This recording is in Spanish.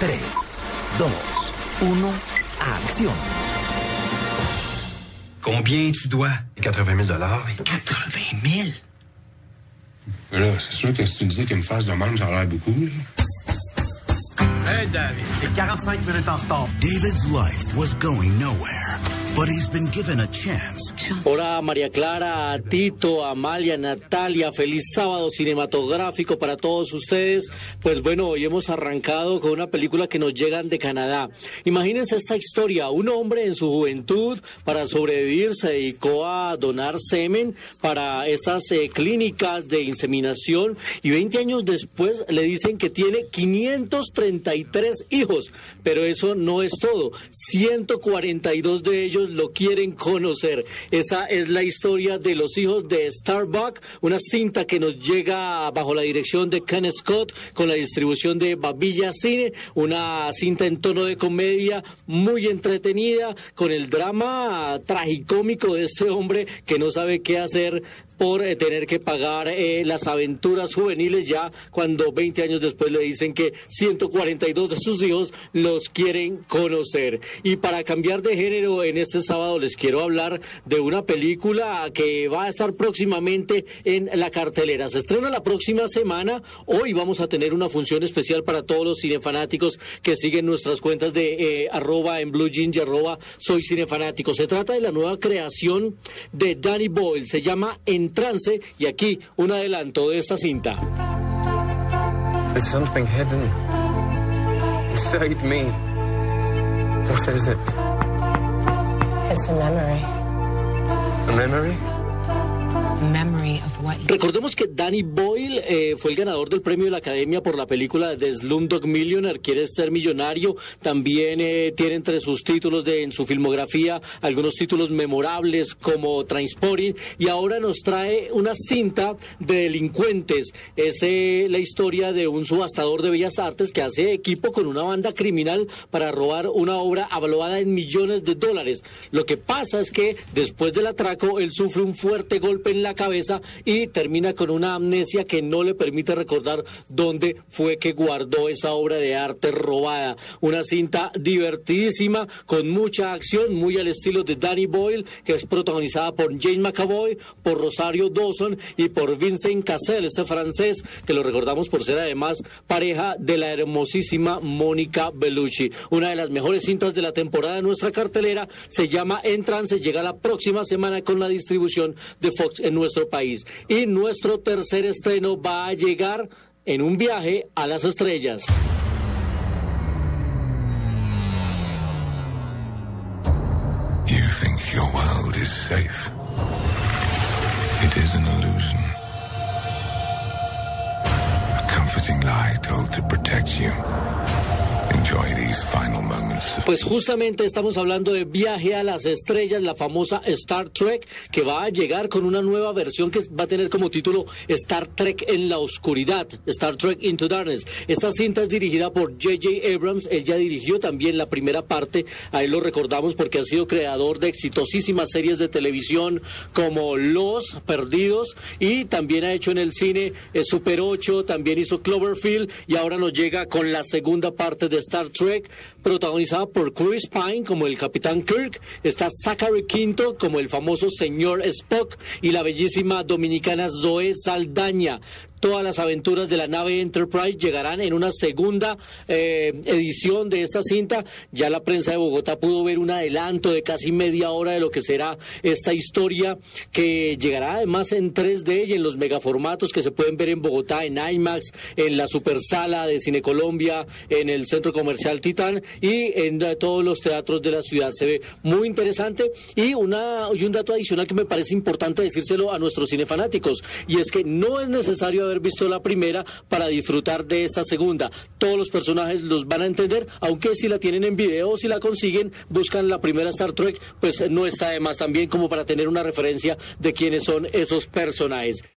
3, 2, 1, acción. Combien tu dois? 80 000 80 000? Là, c'est sûr que si tu me dis qu'il me fasse de même, ça a l'air beaucoup. Là. Hey, David. T'es 45 minutes en retard. David's life was going nowhere, but he's been given a chance. Hola María Clara, a Tito, a Amalia, Natalia, feliz sábado cinematográfico para todos ustedes. Pues bueno, hoy hemos arrancado con una película que nos llegan de Canadá. Imagínense esta historia, un hombre en su juventud para sobrevivir se dedicó a donar semen para estas eh, clínicas de inseminación y 20 años después le dicen que tiene 533 hijos, pero eso no es todo, 142 de ellos lo quieren conocer. Esa es la historia de los hijos de Starbuck, una cinta que nos llega bajo la dirección de Ken Scott con la distribución de Babilla Cine, una cinta en tono de comedia muy entretenida con el drama tragicómico de este hombre que no sabe qué hacer por eh, tener que pagar eh, las aventuras juveniles ya cuando 20 años después le dicen que 142 de sus hijos los quieren conocer. Y para cambiar de género en sábado les quiero hablar de una película que va a estar próximamente en la cartelera. Se estrena la próxima semana. Hoy vamos a tener una función especial para todos los cinefanáticos que siguen nuestras cuentas de eh, arroba en blue y arroba soy cinefanático. Se trata de la nueva creación de Danny Boyle. Se llama En trance y aquí un adelanto de esta cinta. Something hidden me. What is it? It's a memory. A memory? Recordemos que Danny Boyle eh, fue el ganador del premio de la Academia por la película de Slumdog Millionaire, quiere ser millonario. También eh, tiene entre sus títulos de, en su filmografía algunos títulos memorables como Transporting y ahora nos trae una cinta de delincuentes. Es eh, la historia de un subastador de bellas artes que hace equipo con una banda criminal para robar una obra avaluada en millones de dólares. Lo que pasa es que después del atraco él sufre un fuerte golpe en la cabeza y termina con una amnesia que no le permite recordar dónde fue que guardó esa obra de arte robada. Una cinta divertidísima, con mucha acción, muy al estilo de Danny Boyle, que es protagonizada por James McAvoy, por Rosario Dawson y por Vincent Cassel, este francés, que lo recordamos por ser además pareja de la hermosísima Mónica Bellucci. Una de las mejores cintas de la temporada de nuestra cartelera se llama En Trance, llega la próxima semana con la distribución de Fox en nuestro país. Y nuestro tercer estreno va a llegar en un viaje a las estrellas. You think your world is safe. It is an illusion. A comforting lie told to protect you. Pues justamente estamos hablando de Viaje a las Estrellas, la famosa Star Trek, que va a llegar con una nueva versión que va a tener como título Star Trek en la Oscuridad, Star Trek Into Darkness. Esta cinta es dirigida por J.J. Abrams, él ya dirigió también la primera parte, a él lo recordamos porque ha sido creador de exitosísimas series de televisión como Los Perdidos y también ha hecho en el cine eh, Super 8, también hizo Cloverfield y ahora nos llega con la segunda parte de Star Trek, protagonizada por Chris Pine como el Capitán Kirk, está Zachary Quinto como el famoso señor Spock y la bellísima dominicana Zoe Saldaña. Todas las aventuras de la nave Enterprise llegarán en una segunda eh, edición de esta cinta. Ya la prensa de Bogotá pudo ver un adelanto de casi media hora de lo que será esta historia, que llegará además en 3D y en los megaformatos que se pueden ver en Bogotá, en IMAX, en la Super Sala de Cine Colombia, en el Centro Comercial Titán. Y en todos los teatros de la ciudad. Se ve muy interesante y, una, y un dato adicional que me parece importante decírselo a nuestros cinefanáticos y es que no es necesario haber visto la primera para disfrutar de esta segunda. Todos los personajes los van a entender, aunque si la tienen en video si la consiguen, buscan la primera Star Trek, pues no está de más también como para tener una referencia de quiénes son esos personajes.